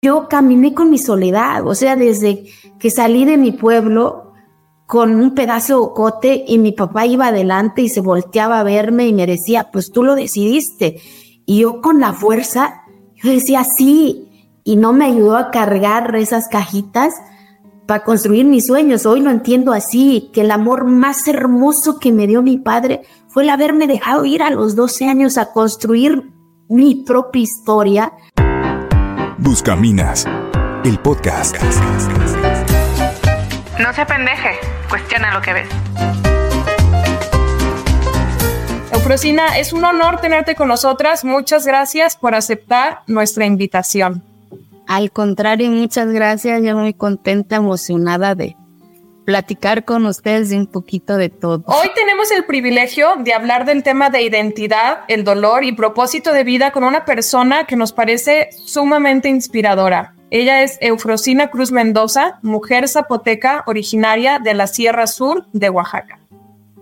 yo caminé con mi soledad, o sea, desde que salí de mi pueblo con un pedazo de cote y mi papá iba adelante y se volteaba a verme y me decía, pues tú lo decidiste. Y yo con la fuerza, yo decía, sí, y no me ayudó a cargar esas cajitas para construir mis sueños. Hoy lo entiendo así, que el amor más hermoso que me dio mi padre fue el haberme dejado ir a los 12 años a construir mi propia historia Buscaminas, el podcast. No se pendeje, cuestiona lo que ves. Eufrosina, es un honor tenerte con nosotras. Muchas gracias por aceptar nuestra invitación. Al contrario, muchas gracias. Yo muy contenta, emocionada de platicar con ustedes de un poquito de todo. Hoy tenemos el privilegio de hablar del tema de identidad, el dolor y propósito de vida con una persona que nos parece sumamente inspiradora. Ella es Eufrosina Cruz Mendoza, mujer zapoteca originaria de la Sierra Sur de Oaxaca.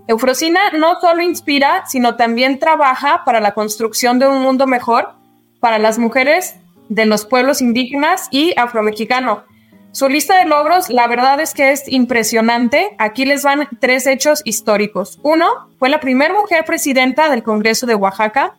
Eufrosina no solo inspira, sino también trabaja para la construcción de un mundo mejor para las mujeres de los pueblos indígenas y afromexicanos su lista de logros, la verdad es que es impresionante. Aquí les van tres hechos históricos. Uno, fue la primera mujer presidenta del Congreso de Oaxaca.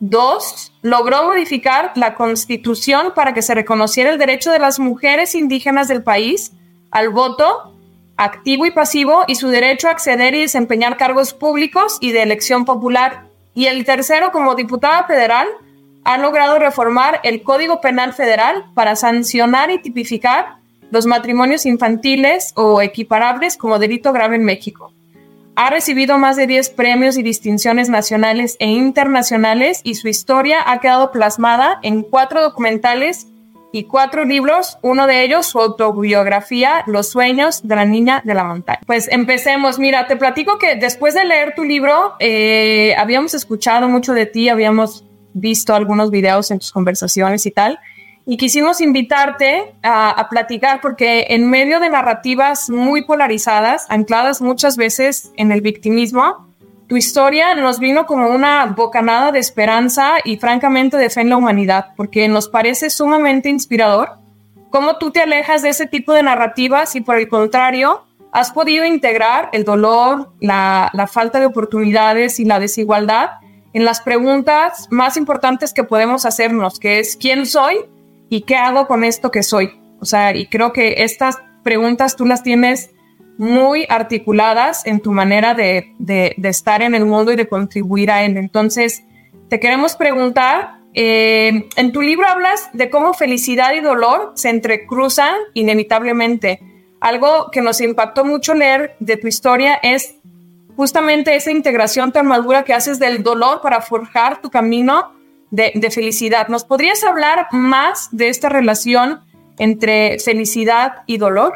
Dos, logró modificar la constitución para que se reconociera el derecho de las mujeres indígenas del país al voto activo y pasivo y su derecho a acceder y desempeñar cargos públicos y de elección popular. Y el tercero, como diputada federal, ha logrado reformar el Código Penal Federal para sancionar y tipificar los matrimonios infantiles o equiparables como delito grave en México. Ha recibido más de 10 premios y distinciones nacionales e internacionales y su historia ha quedado plasmada en cuatro documentales y cuatro libros, uno de ellos su autobiografía, Los sueños de la niña de la montaña. Pues empecemos, mira, te platico que después de leer tu libro, eh, habíamos escuchado mucho de ti, habíamos visto algunos videos en tus conversaciones y tal, y quisimos invitarte a, platicar porque en medio de narrativas muy polarizadas, ancladas muchas veces en el victimismo, tu historia nos vino como una bocanada de esperanza y francamente de fe en la humanidad, porque nos parece sumamente inspirador cómo tú te alejas de ese tipo de narrativas y por el contrario, has podido integrar el dolor, la, la falta de oportunidades y la desigualdad en las preguntas más importantes que podemos hacernos, que es ¿quién soy? ¿Y qué hago con esto que soy? O sea, y creo que estas preguntas tú las tienes muy articuladas en tu manera de, de, estar en el mundo y de contribuir a él. Entonces, te queremos preguntar, eh, en tu libro hablas de cómo felicidad y dolor se entrecruzan inevitablemente. Algo que nos impactó mucho leer de tu historia es justamente esa integración tan madura que haces del dolor para forjar tu camino de, felicidad. ¿Nos podrías hablar más de esta relación entre felicidad y dolor?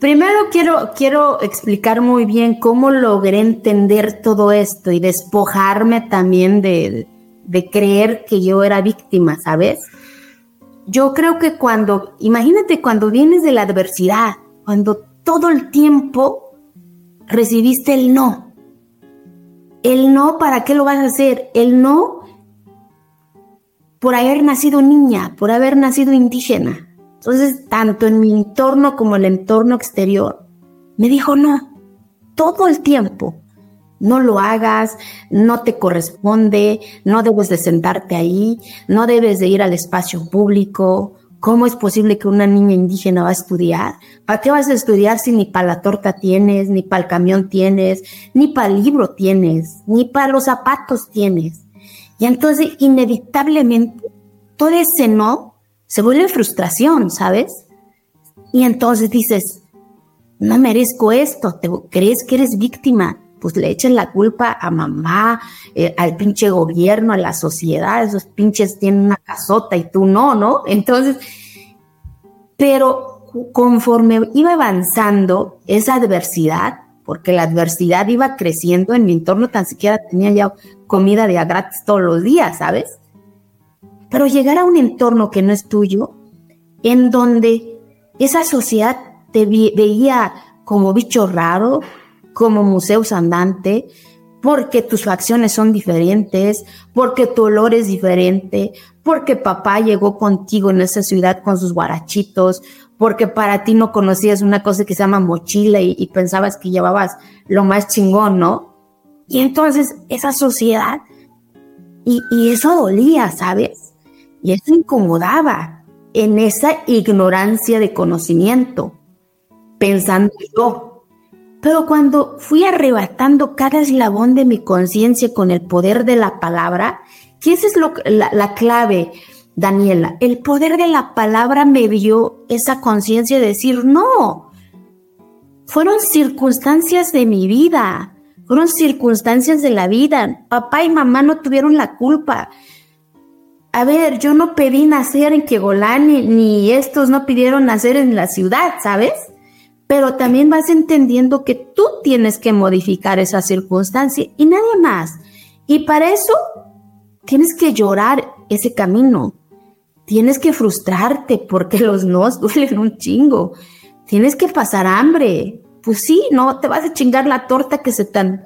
Primero quiero, quiero explicar muy bien cómo logré entender todo esto y despojarme también de, de creer que yo era víctima, ¿sabes? Yo creo que cuando, imagínate cuando vienes de la adversidad, cuando todo el tiempo recibiste el no. El no, ¿para qué lo vas a hacer? El no por haber nacido niña, por haber nacido indígena. Entonces, tanto en mi entorno como en el entorno exterior, me dijo no, todo el tiempo. No lo hagas, no te corresponde, no debes de sentarte ahí, no debes de ir al espacio público. ¿Cómo es posible que una niña indígena va a estudiar? ¿Para qué vas a estudiar si ni para la torta tienes, ni para el camión tienes, ni para el libro tienes, ni para los zapatos tienes? Y entonces, inevitablemente, todo ese no se vuelve frustración, ¿sabes? Y entonces dices, no merezco esto, ¿te crees que eres víctima? Pues le echan la culpa a mamá, eh, al pinche gobierno, a la sociedad, esos pinches tienen una casota y tú no, ¿no? Entonces, pero conforme iba avanzando esa adversidad, porque la adversidad iba creciendo en mi entorno, tan siquiera tenía ya comida de gratis todos los días, ¿sabes? Pero llegar a un entorno que no es tuyo, en donde esa sociedad te veía como bicho raro, como museos andante, porque tus facciones son diferentes, porque tu olor es diferente, porque papá llegó contigo en esa ciudad con sus guarachitos, porque para ti no conocías una cosa que se llama mochila y, pensabas que llevabas lo más chingón, ¿no? Y entonces esa sociedad, y, y eso dolía, ¿sabes? Y eso incomodaba en esa ignorancia de conocimiento, pensando yo, pero cuando fui arrebatando cada eslabón de mi conciencia con el poder de la palabra, que esa es lo, la, la clave, Daniela, el poder de la palabra me dio esa conciencia de decir, no, fueron circunstancias de mi vida, fueron circunstancias de la vida. Papá y mamá no tuvieron la culpa. A ver, yo no pedí nacer en Quegolán ni estos no pidieron nacer en la ciudad, ¿sabes? pero también vas entendiendo que tú tienes que modificar esa circunstancia y nadie más. Y para eso tienes que llorar ese camino. Tienes que frustrarte porque los nos duelen un chingo. Tienes que pasar hambre. Pues sí, no te vas a chingar la torta que se te,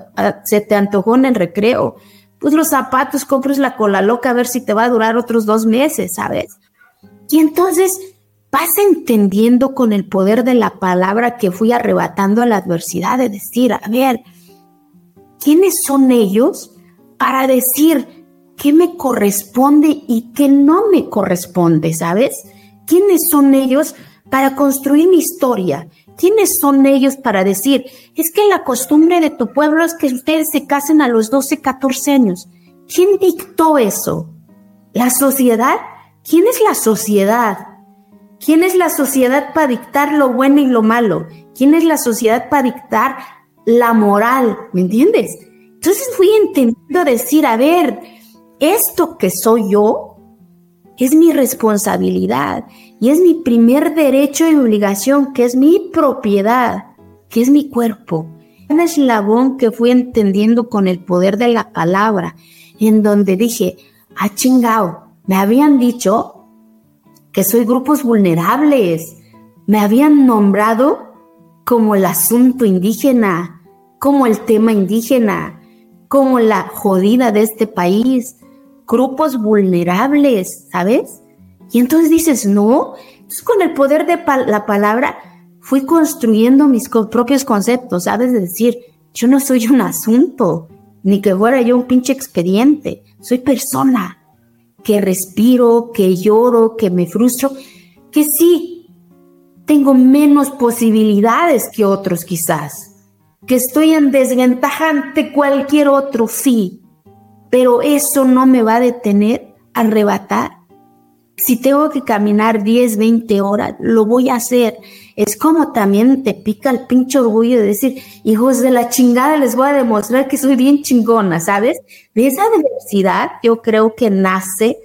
se te antojó en el recreo. Pues los zapatos, compres la cola loca a ver si te va a durar otros dos meses, ¿sabes? Y entonces vas entendiendo con el poder de la palabra que fui arrebatando a la adversidad de decir, a ver, ¿quiénes son ellos para decir qué me corresponde y qué no me corresponde, sabes? ¿Quiénes son ellos para construir mi historia? ¿Quiénes son ellos para decir, es que la costumbre de tu pueblo es que ustedes se casen a los 12, 14 años? ¿Quién dictó eso? ¿La sociedad? ¿Quién es la sociedad? ¿Quién es la sociedad para dictar lo bueno y lo malo? ¿Quién es la sociedad para dictar la moral? ¿Me entiendes? Entonces fui entendiendo decir, a ver, esto que soy yo es mi responsabilidad y es mi primer derecho y obligación, que es mi propiedad, que es mi cuerpo. Un eslabón que fui entendiendo con el poder de la palabra, en donde dije, ah, chingao, me habían dicho que soy grupos vulnerables. Me habían nombrado como el asunto indígena, como el tema indígena, como la jodida de este país, grupos vulnerables, ¿sabes? Y entonces dices, no, entonces con el poder de la palabra fui construyendo mis propios conceptos, ¿sabes? De decir, yo no soy un asunto, ni que fuera yo un pinche expediente, soy persona que respiro, que lloro, que me frustro, que sí, tengo menos posibilidades que otros quizás, que estoy en desventaja ante cualquier otro, sí, pero eso no me va a detener a arrebatar si tengo que caminar 10, 20 horas, lo voy a hacer. Es como también te pica el pinche orgullo de decir, hijos de la chingada, les voy a demostrar que soy bien chingona, ¿sabes? De esa diversidad yo creo que nace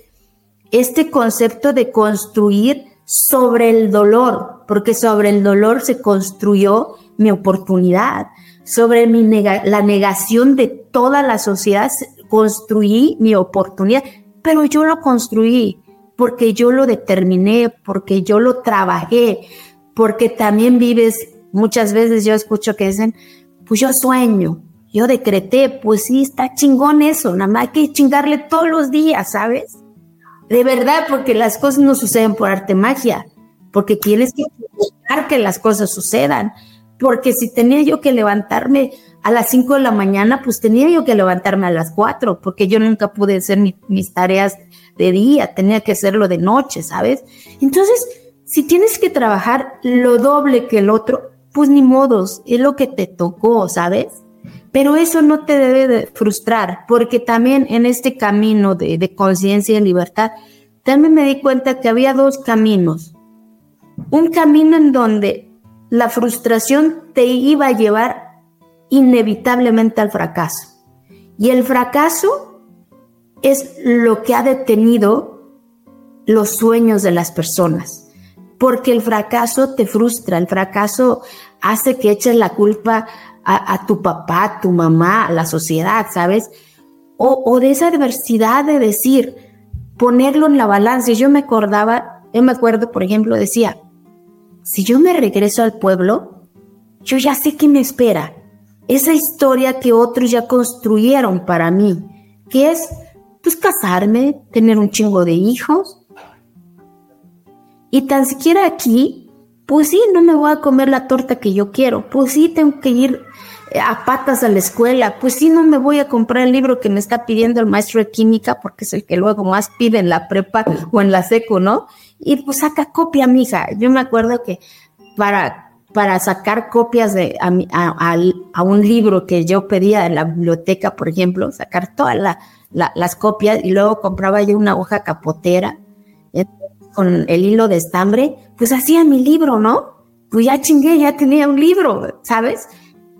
este concepto de construir sobre el dolor, porque sobre el dolor se construyó mi oportunidad, sobre la negación de toda la sociedad construí mi oportunidad, pero yo lo construí porque yo lo determiné, porque yo lo trabajé, porque también vives, muchas veces yo escucho que dicen, pues yo sueño, yo decreté, pues sí, está chingón eso, nada más hay que chingarle todos los días, ¿sabes? De verdad, porque las cosas no suceden por arte magia, porque tienes que buscar que las cosas sucedan, porque si tenía yo que levantarme a las 5 de la mañana, pues tenía yo que levantarme a las 4, porque yo nunca pude hacer mis tareas de día, tenía que hacerlo de noche, ¿sabes? Entonces, si tienes que trabajar lo doble que el otro, pues ni modos, es lo que te tocó, ¿sabes? Pero eso no te debe de frustrar, porque también en este camino de, de conciencia y libertad, también me di cuenta que había dos caminos. Un camino en donde la frustración te iba a llevar inevitablemente al fracaso. Y el fracaso es lo que ha detenido los sueños de las personas. Porque el fracaso te frustra, el fracaso hace que eches la culpa a, tu papá, a tu mamá, a la sociedad, ¿sabes? O, o, de esa adversidad de decir, ponerlo en la balanza. Yo me acordaba, yo me acuerdo, por ejemplo, decía, si yo me regreso al pueblo, yo ya sé qué me espera. Esa historia que otros ya construyeron para mí, que es pues casarme, tener un chingo de hijos. Y tan siquiera aquí, pues sí, no me voy a comer la torta que yo quiero, pues sí, tengo que ir eh, a patas a la escuela, pues sí, no me voy a comprar el libro que me está pidiendo el maestro de química, porque es el que luego más pide en la prepa o en la seco, ¿no? Y pues saca copia, mija. Yo me acuerdo que para, para sacar copias de, a, a, un libro que yo pedía en la biblioteca, por ejemplo, sacar todas las copias y luego compraba yo una hoja capotera eh, con el hilo de estambre, pues hacía mi libro, ¿no? Pues ya chingué, ya tenía un libro, ¿sabes?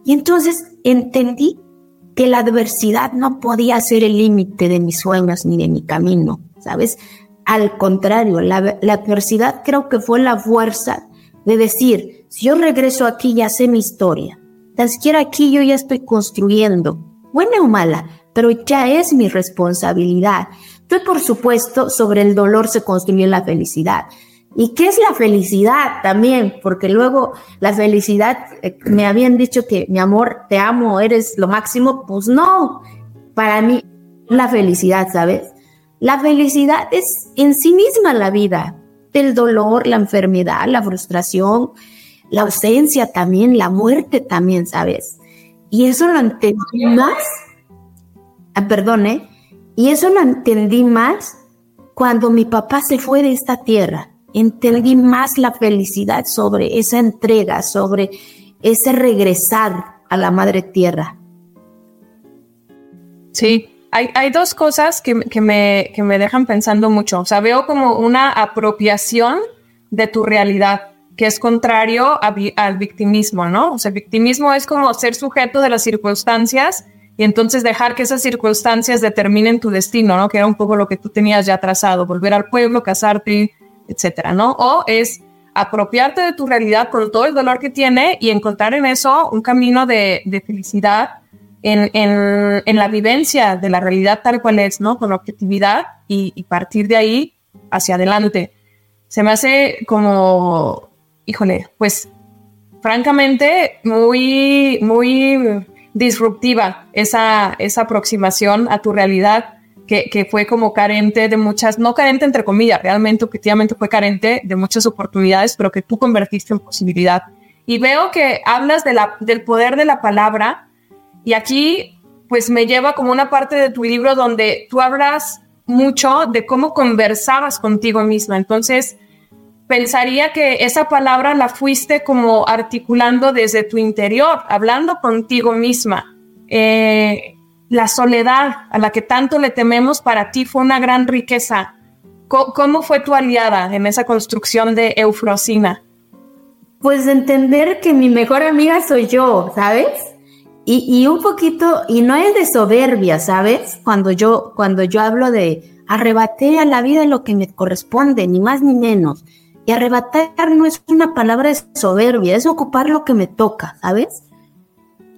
Y entonces entendí que la adversidad no podía ser el límite de mis sueños ni de mi camino, ¿sabes? Al contrario, la, la adversidad creo que fue la fuerza de decir, si yo regreso aquí ya sé mi historia, tan siquiera aquí yo ya estoy construyendo, buena o mala, pero ya es mi responsabilidad. Entonces, por supuesto, sobre el dolor se construye la felicidad. ¿Y qué es la felicidad también? Porque luego la felicidad, eh, me habían dicho que mi amor, te amo, eres lo máximo, pues no, para mí la felicidad, ¿sabes? La felicidad es en sí misma la vida, el dolor, la enfermedad, la frustración, la ausencia también, la muerte también, ¿sabes? Y eso lo entendí más, ah, perdón, ¿eh? Y eso lo entendí más cuando mi papá se fue de esta tierra. Entendí más la felicidad sobre esa entrega, sobre ese regresar a la madre tierra. Sí, hay, dos cosas que, me, me dejan pensando mucho. O sea, veo como una apropiación de tu realidad, que es contrario al victimismo, ¿no? O sea, victimismo es como ser sujeto de las circunstancias y entonces dejar que esas circunstancias determinen tu destino, ¿no? Que era un poco lo que tú tenías ya trazado, volver al pueblo, casarte, etcétera, ¿no? O es apropiarte de tu realidad con todo el dolor que tiene y encontrar en eso un camino de, felicidad en, la vivencia de la realidad tal cual es, ¿no? Con objetividad y, partir de ahí hacia adelante. Se me hace como, híjole, pues francamente muy, muy disruptiva esa, esa aproximación a tu realidad que, que, fue como carente de muchas, no carente entre comillas, realmente objetivamente fue carente de muchas oportunidades, pero que tú convertiste en posibilidad. Y veo que hablas de del poder de la palabra y aquí, pues me lleva como una parte de tu libro donde tú hablas mucho de cómo conversabas contigo misma. Entonces, pensaría que esa palabra la fuiste como articulando desde tu interior, hablando contigo misma. Eh, la soledad a la que tanto le tememos para ti fue una gran riqueza. ¿Cómo, fue tu aliada en esa construcción de Eufrosina? Pues entender que mi mejor amiga soy yo, ¿sabes? Y, un poquito, y no es de soberbia, ¿sabes? Cuando yo, cuando yo hablo de arrebaté a la vida lo que me corresponde, ni más ni menos. Y arrebatar no es una palabra de soberbia, es ocupar lo que me toca, ¿sabes?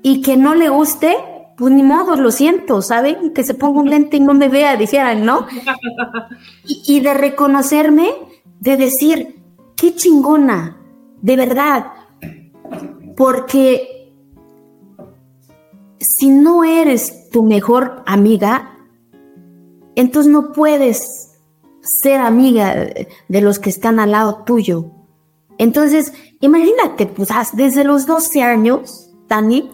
Y que no le guste, pues ni modo, lo siento, ¿saben? Que se ponga un lente y no me vea, dijeran, ¿no? Y, y de reconocerme, de decir, qué chingona, de verdad, porque si no eres tu mejor amiga, entonces no puedes ser amiga de los que están al lado tuyo. Entonces, imagínate, pues desde los 12 años, Tani,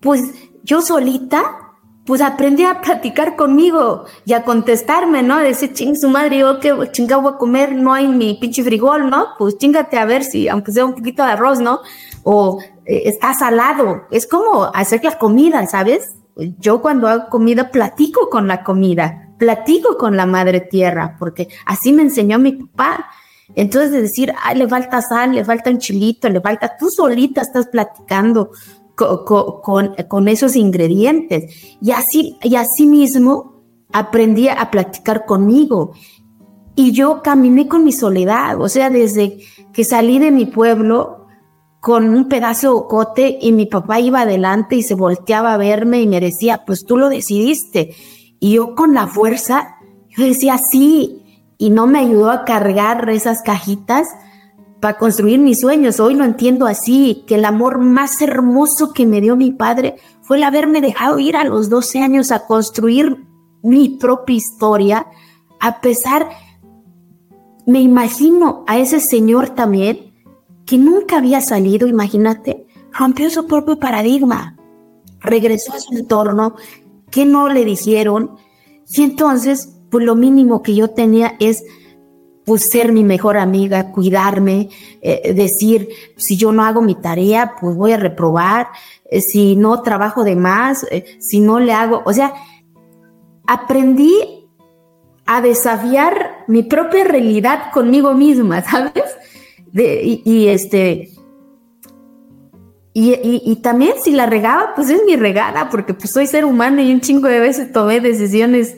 pues yo solita, pues aprendí a platicar conmigo y a contestarme, ¿no? decir, ching, su madre, yo qué chingado voy a comer, no hay mi pinche frijol, ¿no? Pues chingate a ver si, aunque sea un poquito de arroz, ¿no? O eh, está salado. Es como hacer la comida, ¿sabes? Yo cuando hago comida platico con la comida, platico con la madre tierra, porque así me enseñó mi papá. Entonces de decir, le falta sal, le falta un chilito, le falta, tú solita estás platicando con, con, esos ingredientes. Y así, y así mismo aprendí a platicar conmigo. Y yo caminé con mi soledad, o sea, desde que salí de mi pueblo, con un pedazo de cote y mi papá iba adelante y se volteaba a verme y me decía, pues tú lo decidiste. Y yo con la fuerza, yo decía, sí, y no me ayudó a cargar esas cajitas, para construir mis sueños. Hoy lo entiendo así, que el amor más hermoso que me dio mi padre fue el haberme dejado ir a los 12 años a construir mi propia historia, a pesar, me imagino a ese señor también, que nunca había salido, imagínate, rompió su propio paradigma, regresó a su entorno, que no le dijeron, y entonces, pues lo mínimo que yo tenía es pues ser mi mejor amiga, cuidarme, eh, decir, si yo no hago mi tarea, pues voy a reprobar, eh, si no trabajo de más, eh, si no le hago, o sea, aprendí a desafiar mi propia realidad conmigo misma, ¿sabes? y, este, y, y, también si la regaba, pues es mi regada, porque pues soy ser humano y un chingo de veces tomé decisiones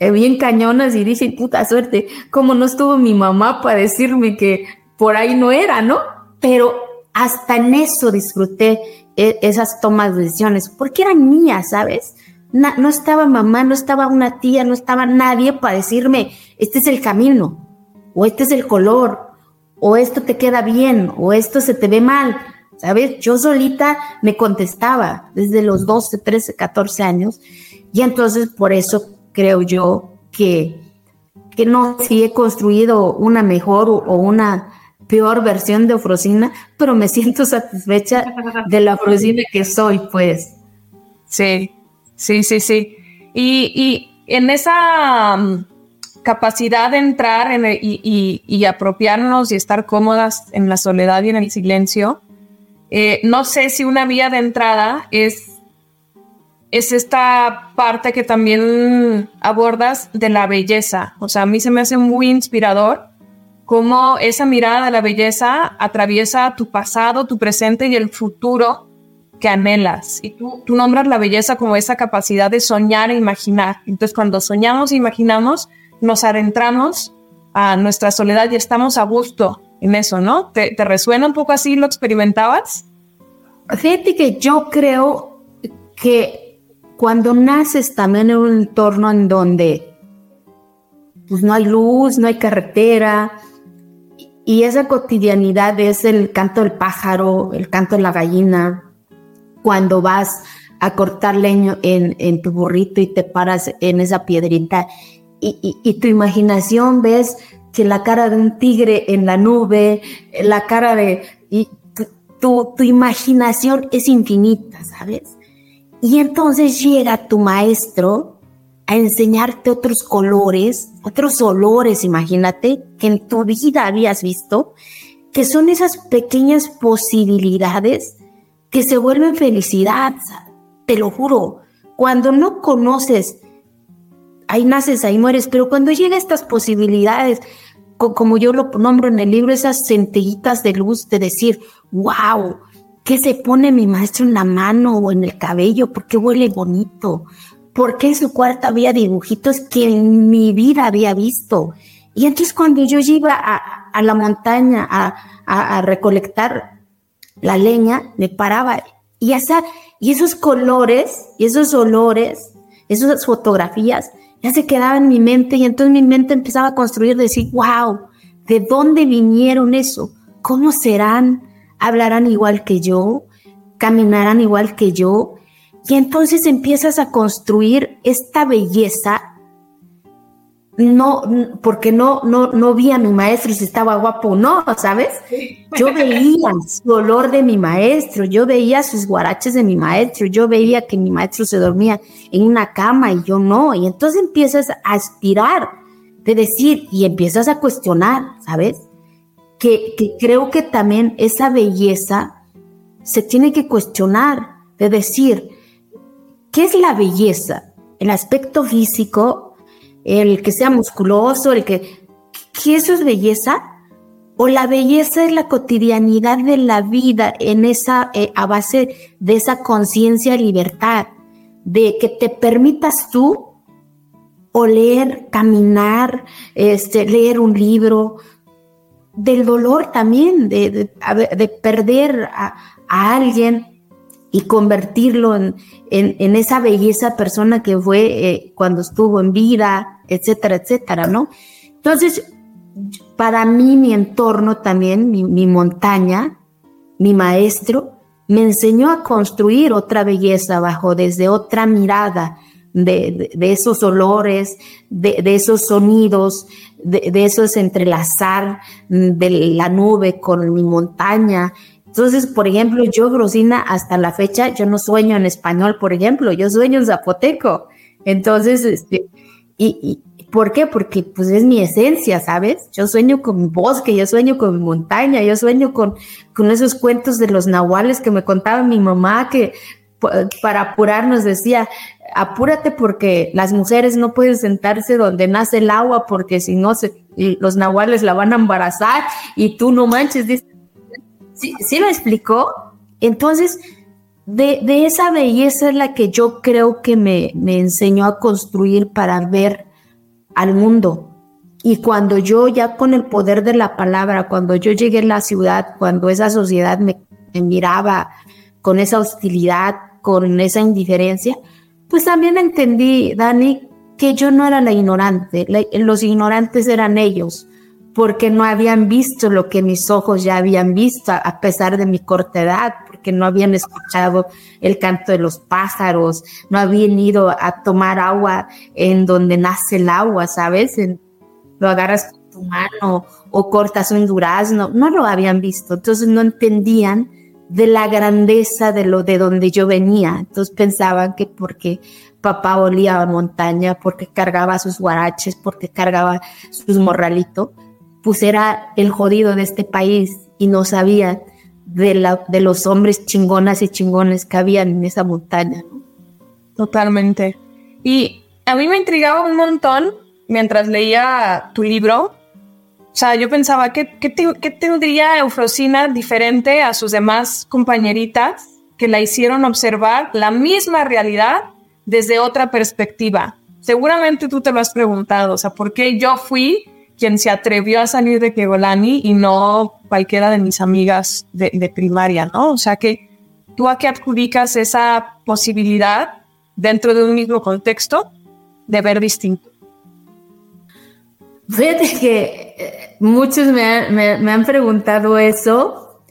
eh, bien cañonas y dije, puta suerte, como no estuvo mi mamá para decirme que por ahí no era, ¿no? Pero hasta en eso disfruté e, esas tomas de decisiones, porque eran mías, ¿sabes? no estaba mamá, no estaba una tía, no estaba nadie para decirme, este es el camino, o este es el color, o esto te queda bien, o esto se te ve mal, ¿sabes? Yo solita me contestaba desde los 12, 13, 14 años, y entonces por eso creo yo que, que no si he construido una mejor o, una peor versión de Ofrocina, pero me siento satisfecha de la Ofrocina que soy, pues. Sí, sí, sí, sí. Y, en esa mm, capacidad de entrar en y, y, apropiarnos y estar cómodas en la soledad y en el silencio, eh, no sé si una vía de entrada es es esta parte que también abordas de la belleza. O sea, a mí se me hace muy inspirador cómo esa mirada de la belleza atraviesa tu pasado, tu presente y el futuro que anhelas. Y tú, tú nombras la belleza como esa capacidad de soñar e imaginar. Entonces, cuando soñamos e imaginamos, nos adentramos a nuestra soledad y estamos a gusto en eso, ¿no? ¿Te, resuena un poco así? ¿Lo experimentabas? Fíjate que yo creo que cuando naces también en un entorno en donde pues no hay luz, no hay carretera, y esa cotidianidad es el canto del pájaro, el canto de la gallina, cuando vas a cortar leño en, tu burrito y te paras en esa piedrita y, tu imaginación ves que la cara de un tigre en la nube, la cara de... Y tu, tu imaginación es infinita, ¿sabes? Y entonces llega tu maestro a enseñarte otros colores, otros olores, imagínate, que en tu vida habías visto, que son esas pequeñas posibilidades que se vuelven felicidad, te lo juro. Cuando no conoces, ahí naces, ahí mueres, pero cuando llega estas posibilidades, como yo lo nombro en el libro, esas centellitas de luz de decir, wow, ¿Qué se pone mi maestro en la mano o en el cabello? ¿Por qué huele bonito? ¿Por qué en su cuarto había dibujitos que en mi vida había visto? Y entonces cuando yo iba a, la montaña a, recolectar la leña, me paraba y, esa, y esos colores y esos olores, esas fotografías, ya se quedaban en mi mente y entonces mi mente empezaba a construir, decir, wow, ¿de dónde vinieron eso? ¿Cómo serán? hablarán igual que yo, caminarán igual que yo, y entonces empiezas a construir esta belleza no, porque no, no, no vi a mi maestro si estaba guapo o no, ¿sabes? Yo veía su olor de mi maestro, yo veía sus guaraches de mi maestro, yo veía que mi maestro se dormía en una cama y yo no, y entonces empiezas a aspirar de decir y empiezas a cuestionar, ¿sabes? que, creo que también esa belleza se tiene que cuestionar, de decir, ¿qué es la belleza? El aspecto físico, el que sea musculoso, el que, ¿qué eso es belleza? O la belleza es la cotidianidad de la vida en esa, eh, a base de esa conciencia libertad, de que te permitas tú oler, caminar, este, leer un libro, del dolor también, de, perder a, alguien y convertirlo en, en, esa belleza persona que fue eh, cuando estuvo en vida, etcétera, etcétera, ¿no? Entonces, para mí mi entorno también, mi, montaña, mi maestro, me enseñó a construir otra belleza abajo, desde otra mirada de, esos olores, de, esos sonidos, de, de esos entrelazar de la nube con mi montaña. Entonces, por ejemplo, yo, Rosina, hasta la fecha, yo no sueño en español, por ejemplo, yo sueño en zapoteco. Entonces, este, y, ¿por qué? Porque pues es mi esencia, ¿sabes? Yo sueño con mi bosque, yo sueño con mi montaña, yo sueño con, con esos cuentos de los nahuales que me contaba mi mamá, que para apurarnos decía, apúrate porque las mujeres no pueden sentarse donde nace el agua porque si no se, los nahuales la van a embarazar y tú no manches, dice, ¿sí, ¿sí lo explicó? Entonces, de, esa belleza es la que yo creo que me, me enseñó a construir para ver al mundo. Y cuando yo ya con el poder de la palabra, cuando yo llegué a la ciudad, cuando esa sociedad me, miraba con esa hostilidad, con esa indiferencia, pues también entendí, Dani, que yo no era la ignorante, los ignorantes eran ellos, porque no habían visto lo que mis ojos ya habían visto a pesar de mi corta edad, porque no habían escuchado el canto de los pájaros, no habían ido a tomar agua en donde nace el agua, ¿sabes? lo agarras con tu mano o cortas un durazno, no lo habían visto, entonces no entendían de la grandeza de lo de donde yo venía, entonces pensaban que porque papá olía a montaña, porque cargaba sus guaraches, porque cargaba sus morralitos, pues era el jodido de este país y no sabía de, la, de los hombres chingonas y chingones que habían en esa montaña. Totalmente. Y a mí me intrigaba un montón mientras leía tu libro. O sea, yo pensaba, ¿qué, qué, qué tendría Eufrosina diferente a sus demás compañeritas que la hicieron observar la misma realidad desde otra perspectiva? Seguramente tú te lo has preguntado, o sea, ¿por qué yo fui quien se atrevió a salir de Kegolani y no cualquiera de mis amigas de, primaria, ¿no? O sea que tú a qué adjudicas esa posibilidad dentro de un mismo contexto de ver distinto. Fíjate que eh, muchos me, han preguntado eso.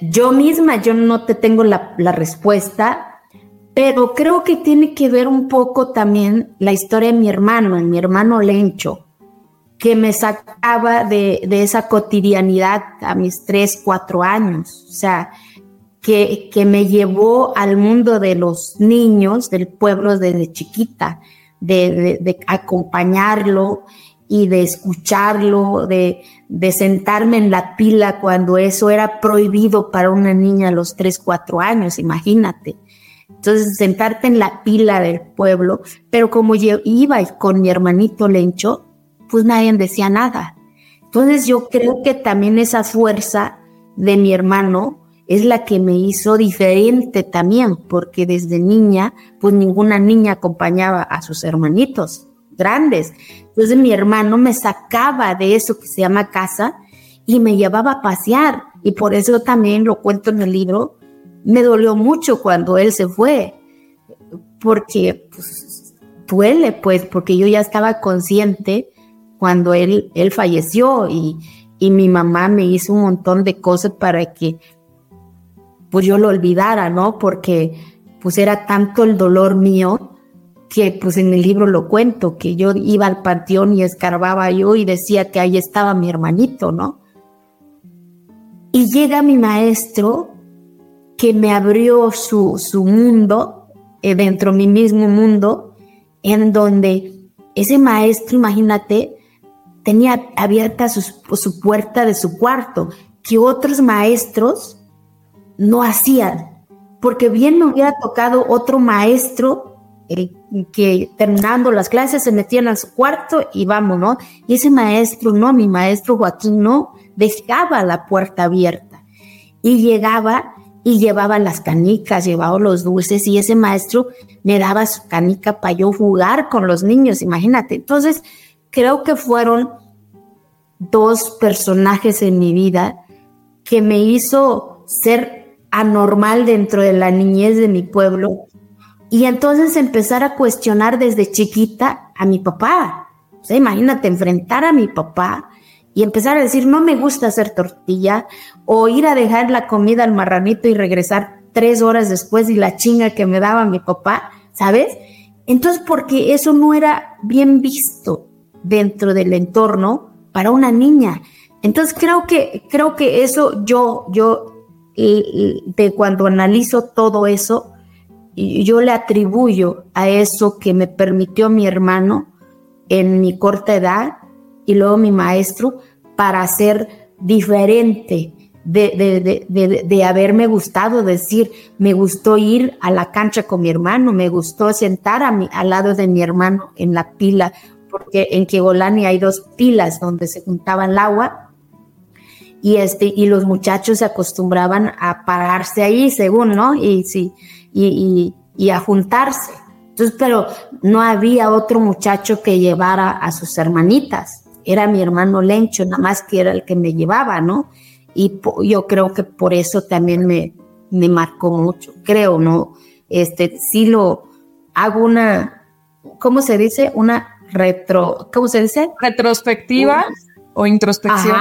Yo misma, yo no te tengo la, la respuesta, pero creo que tiene que ver un poco también la historia de mi hermano, mi hermano Lencho que me sacaba de, esa cotidianidad a mis tres, cuatro años. O sea, que, que, me llevó al mundo de los niños del pueblo desde chiquita, de, acompañarlo y de escucharlo, de, de, sentarme en la pila cuando eso era prohibido para una niña a los tres, cuatro años, imagínate. Entonces, sentarte en la pila del pueblo, pero como yo iba con mi hermanito Lencho, pues nadie decía nada. Entonces yo creo que también esa fuerza de mi hermano es la que me hizo diferente también, porque desde niña, pues ninguna niña acompañaba a sus hermanitos grandes. Entonces mi hermano me sacaba de eso que se llama casa y me llevaba a pasear. Y por eso también lo cuento en el libro, me dolió mucho cuando él se fue, porque pues, duele, pues, porque yo ya estaba consciente cuando él, él falleció y, mi mamá me hizo un montón de cosas para que pues yo lo olvidara, ¿no? Porque pues era tanto el dolor mío que pues en el libro lo cuento, que yo iba al panteón y escarbaba yo y decía que ahí estaba mi hermanito, ¿no? Y llega mi maestro que me abrió su, su mundo, eh, dentro de mi mismo mundo, en donde ese maestro, imagínate, tenía abierta su, puerta de su cuarto, que otros maestros no hacían, porque bien me hubiera tocado otro maestro eh, que terminando las clases se metían a su cuarto y vamos, ¿no? Y ese maestro, no, mi maestro Joaquín no, dejaba la puerta abierta y llegaba y llevaba las canicas, llevaba los dulces y ese maestro me daba su canica para yo jugar con los niños, imagínate. Entonces, creo que fueron dos personajes en mi vida que me hizo ser anormal dentro de la niñez de mi pueblo y entonces empezar a cuestionar desde chiquita a mi papá. O sea, imagínate enfrentar a mi papá y empezar a decir, no me gusta hacer tortilla, o ir a dejar la comida al marranito y regresar tres horas después y la chinga que me daba mi papá, ¿sabes? Entonces, porque eso no era bien visto dentro del entorno para una niña. Entonces, creo que, creo que eso yo, yo, de cuando analizo todo eso, yo le atribuyo a eso que me permitió mi hermano en mi corta edad y luego mi maestro para ser diferente de, de, haberme gustado, decir, me gustó ir a la cancha con mi hermano, me gustó sentar a mi, al lado de mi hermano en la pila, porque en Kegolani hay dos pilas donde se juntaba el agua y, este, y los muchachos se acostumbraban a pararse ahí, según, ¿no? Y, sí, y, y, a juntarse. Entonces, pero no había otro muchacho que llevara a sus hermanitas. Era mi hermano Lencho, nada más que era el que me llevaba, ¿no? Y yo creo que por eso también me, me marcó mucho, creo, ¿no? Este, sí lo hago una, ¿cómo se dice? Una retro, ¿cómo se dice? Retrospectiva o introspección.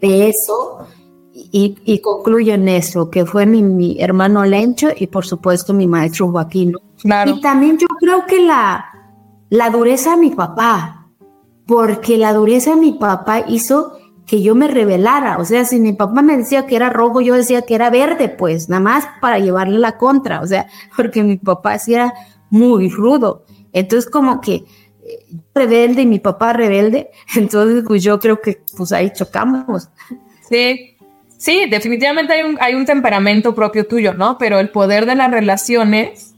de, eso. Y, y, concluyo en eso, que fue mi, hermano Lencho y por supuesto mi maestro Joaquín. Y también yo creo que la, la dureza de mi papá, porque la dureza de mi papá hizo que yo me revelara. O sea, si mi papá me decía que era rojo, yo decía que era verde, pues, nada más para llevarle la contra. O sea, porque mi papá sí era muy rudo. Entonces, como que rebelde y mi papá rebelde, entonces pues yo creo que pues ahí chocamos. Sí, sí, definitivamente hay un, hay un temperamento propio tuyo, ¿no? Pero el poder de las relaciones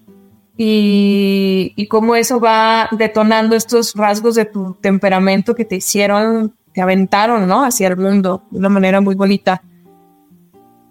y, y cómo eso va detonando estos rasgos de tu temperamento que te hicieron te aventaron, ¿no? Hacia el mundo de una manera muy bonita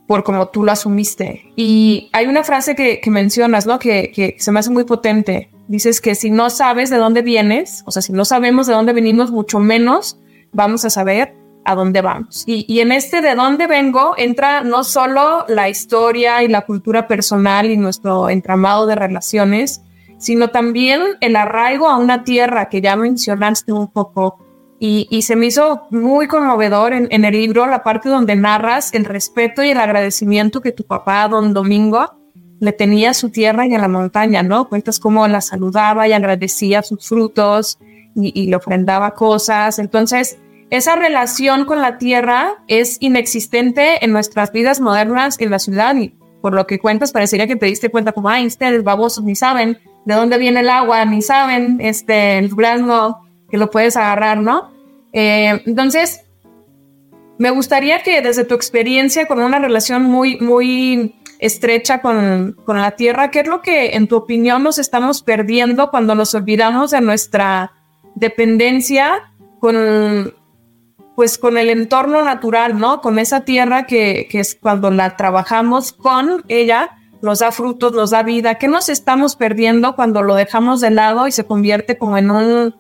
por como tú lo asumiste. Y hay una frase que, mencionas, ¿no? Que, que, se me hace muy potente. Dices que si no sabes de dónde vienes, o sea, si no sabemos de dónde venimos, mucho menos vamos a saber a dónde vamos. Y, en este de dónde vengo entra no solo la historia y la cultura personal y nuestro entramado de relaciones, sino también el arraigo a una tierra que ya mencionaste un poco, y, se me hizo muy conmovedor en, en, el libro la parte donde narras el respeto y el agradecimiento que tu papá, don Domingo, le tenía a su tierra y a la montaña, ¿no? Cuentas cómo la saludaba y agradecía sus frutos y, le ofrendaba cosas. Entonces, esa relación con la tierra es inexistente en nuestras vidas modernas en la ciudad y por lo que cuentas parecería que te diste cuenta como, ay, ustedes babosos ni saben de dónde viene el agua, ni saben este, el durazno que lo puedes agarrar, ¿no? Eh, entonces, me gustaría que desde tu experiencia con una relación muy, muy estrecha con, con, la tierra, ¿qué es lo que en tu opinión nos estamos perdiendo cuando nos olvidamos de nuestra dependencia con, pues, con el entorno natural, ¿no? Con esa tierra que, que es cuando la trabajamos con ella, nos da frutos, nos da vida. ¿Qué nos estamos perdiendo cuando lo dejamos de lado y se convierte como en un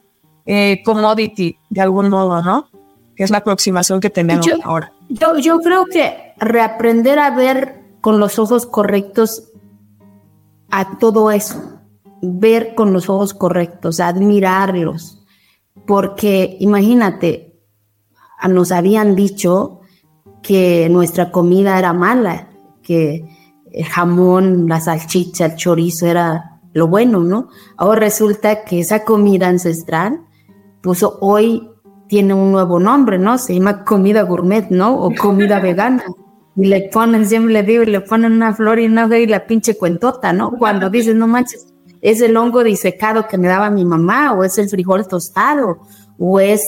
eh, commodity de algún modo, ¿no? Que es la aproximación que tenemos ahora. Yo, yo creo que reaprender a ver con los ojos correctos a todo eso, ver con los ojos correctos, admirarlos, porque imagínate, nos habían dicho que nuestra comida era mala, que el jamón, la salchicha, el chorizo era lo bueno, ¿no? Ahora resulta que esa comida ancestral puso hoy tiene un nuevo nombre, ¿no? Se llama comida gourmet, ¿no? O comida vegana. Y le ponen, siempre le digo, le ponen una flor y una y la pinche cuentota, ¿no? Cuando dices, no manches, es el hongo disecado que me daba mi mamá, o es el frijol tostado, o es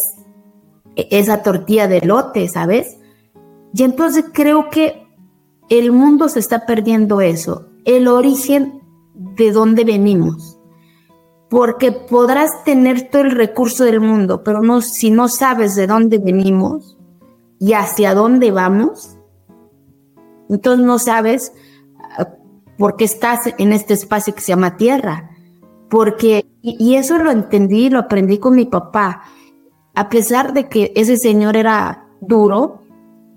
esa tortilla de lote, ¿sabes? Y entonces creo que el mundo se está perdiendo eso, el origen de dónde venimos porque podrás tener todo el recurso del mundo, pero no, si no sabes de dónde venimos y hacia dónde vamos, entonces no sabes ah, por qué estás en este espacio que se llama tierra. Porque, y, eso lo entendí, lo aprendí con mi papá, a pesar de que ese señor era duro,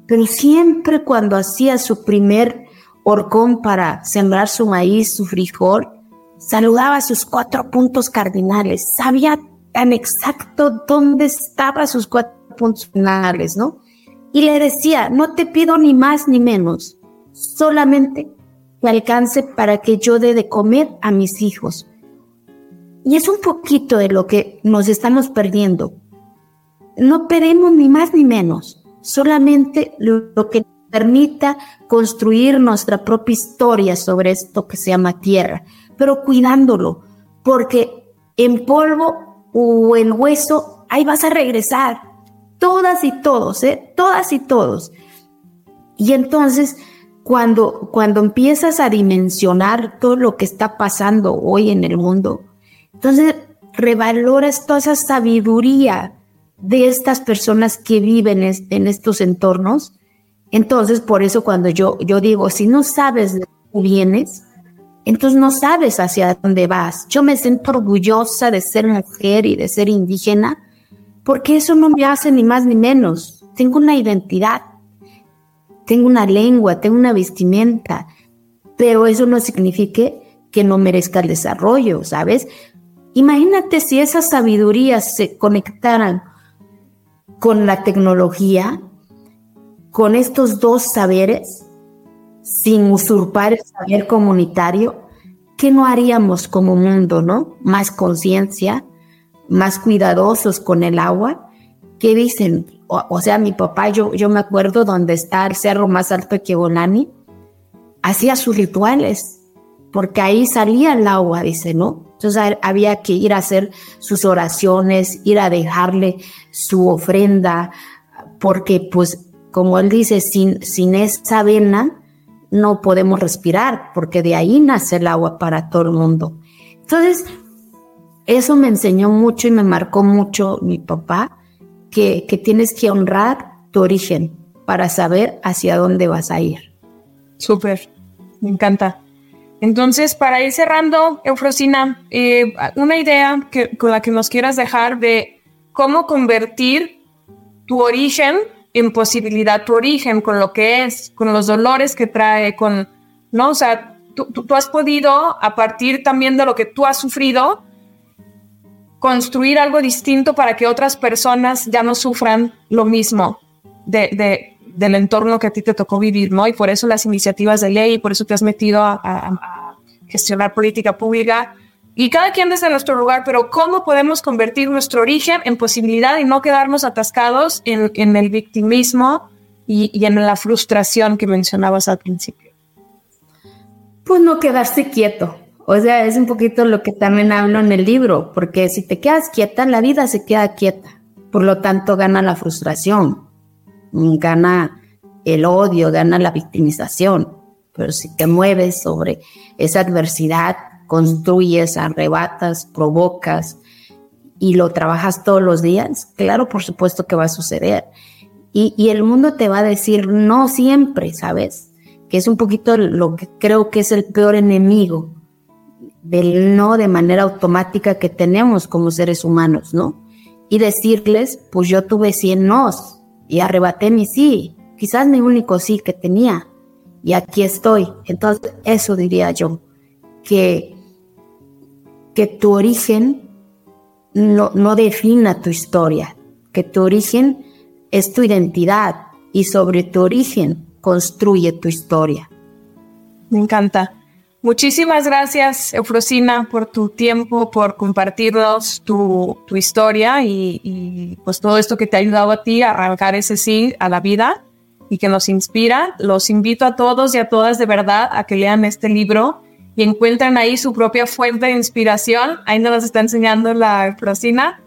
pero siempre cuando hacía su primer horcón para sembrar su maíz, su frijol, saludaba sus cuatro puntos cardinales, sabía tan exacto dónde estaban sus cuatro puntos finales, ¿no? Y le decía, no te pido ni más ni menos, solamente que alcance para que yo dé de comer a mis hijos. Y es un poquito de lo que nos estamos perdiendo. No pedimos ni más ni menos, solamente lo que permita construir nuestra propia historia sobre esto que se llama tierra, pero cuidándolo, porque en polvo o en hueso, ahí vas a regresar, todas y todos, ¿eh? todas y todos. Y entonces, cuando, cuando empiezas a dimensionar todo lo que está pasando hoy en el mundo, entonces revaloras toda esa sabiduría de estas personas que viven en estos entornos. Entonces, por eso cuando yo, yo digo, si no sabes de dónde vienes, entonces no sabes hacia dónde vas. Yo me siento orgullosa de ser mujer y de ser indígena, porque eso no me hace ni más ni menos. Tengo una identidad, tengo una lengua, tengo una vestimenta, pero eso no significa que no merezca el desarrollo, ¿sabes? Imagínate si esas sabidurías se conectaran con la tecnología, con estos dos saberes, sin usurpar el saber comunitario, ¿qué no haríamos como mundo, no? Más conciencia, más cuidadosos con el agua. ¿Qué dicen? O, sea, mi papá, yo, yo me acuerdo donde está el cerro más alto que Bolani, hacía sus rituales, porque ahí salía el agua, dice, ¿no? Entonces había que ir a hacer sus oraciones, ir a dejarle su ofrenda, porque pues, como él dice, sin, sin esa vena no podemos respirar, porque de ahí nace el agua para todo el mundo. Entonces, eso me enseñó mucho y me marcó mucho mi papá, que, que tienes que honrar tu origen para saber hacia dónde vas a ir. Súper, me encanta. Entonces, para ir cerrando, Eufrosina, eh, una idea que, con la que nos quieras dejar de cómo convertir tu origen en posibilidad, tu origen, con lo que es, con los dolores que trae, con, ¿no? O sea, tú, tú has podido, a partir también de lo que tú has sufrido, construir algo distinto para que otras personas ya no sufran lo mismo de, de, del entorno que a ti te tocó vivir, ¿no? Y por eso las iniciativas de ley, y por eso te has metido a, gestionar política pública. Y cada quien desde nuestro lugar, pero ¿cómo podemos convertir nuestro origen en posibilidad y no quedarnos atascados en, en el victimismo y, y en la frustración que mencionabas al principio? Pues no quedarse quieto. O sea, es un poquito lo que también hablo en el libro, porque si te quedas quieta, la vida se queda quieta. Por lo tanto, gana la frustración gana el odio, gana la victimización. Pero si te mueves sobre esa adversidad, construyes, arrebatas, provocas y lo trabajas todos los días, claro, por supuesto que va a suceder. Y, y el mundo te va a decir no siempre, ¿sabes? Que es un poquito lo que creo que es el peor enemigo del no de manera automática que tenemos como seres humanos, ¿no? Y decirles, pues yo tuve 100 nos, y arrebaté mi sí, quizás mi único sí que tenía. Y aquí estoy. Entonces, eso diría yo, que, que tu origen no, no defina tu historia, que tu origen es tu identidad y sobre tu origen construye tu historia. Me encanta. Muchísimas gracias, Eufrosina, por tu tiempo, por compartirnos tu, historia y, pues todo esto que te ha ayudado a ti a arrancar ese sí a la vida y que nos inspira. Los invito a todos y a todas de verdad a que lean este libro y encuentren ahí su propia fuente de inspiración. Ahí nos está enseñando la Eufrosina.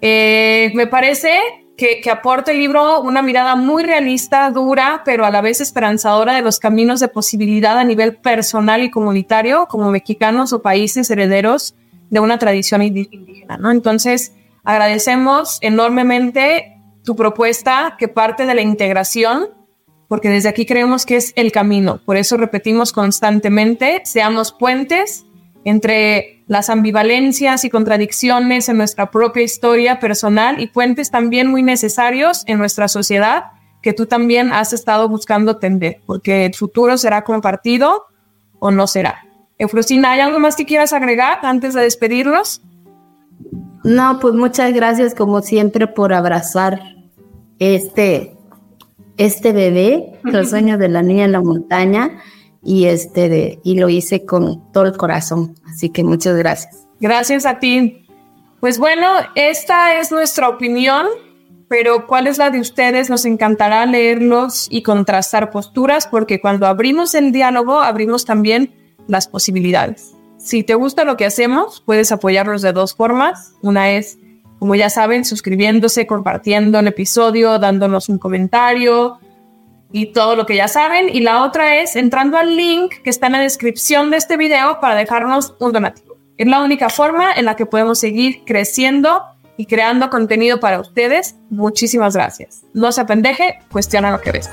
Eh, me parece que, aporta el libro una mirada muy realista, dura, pero a la vez esperanzadora de los caminos de posibilidad a nivel personal y comunitario como mexicanos o países herederos de una tradición indígena, ¿no? Entonces, agradecemos enormemente tu propuesta que parte de la integración, porque desde aquí creemos que es el camino. Por eso repetimos constantemente, seamos puentes entre las ambivalencias y contradicciones en nuestra propia historia personal y puentes también muy necesarios en nuestra sociedad que tú también has estado buscando tender, porque el futuro será compartido o no será. Eufrosina, ¿hay algo más que quieras agregar antes de despedirnos? No, pues muchas gracias como siempre por abrazar este, este bebé, los sueños de la niña en la montaña, y este de, y lo hice con todo el corazón. Así que muchas gracias. Gracias a ti. Pues bueno, esta es nuestra opinión, pero ¿cuál es la de ustedes? Nos encantará leerlos y contrastar posturas, porque cuando abrimos el diálogo, abrimos también las posibilidades. Si te gusta lo que hacemos, puedes apoyarnos de dos formas. Una es, como ya saben, suscribiéndose, compartiendo el episodio, dándonos un comentario y todo lo que ya saben. Y la otra es entrando al link que está en la descripción de este video para dejarnos un donativo. Es la única forma en la que podemos seguir creciendo y creando contenido para ustedes. Muchísimas gracias. No se apendeje, cuestiona lo que ves.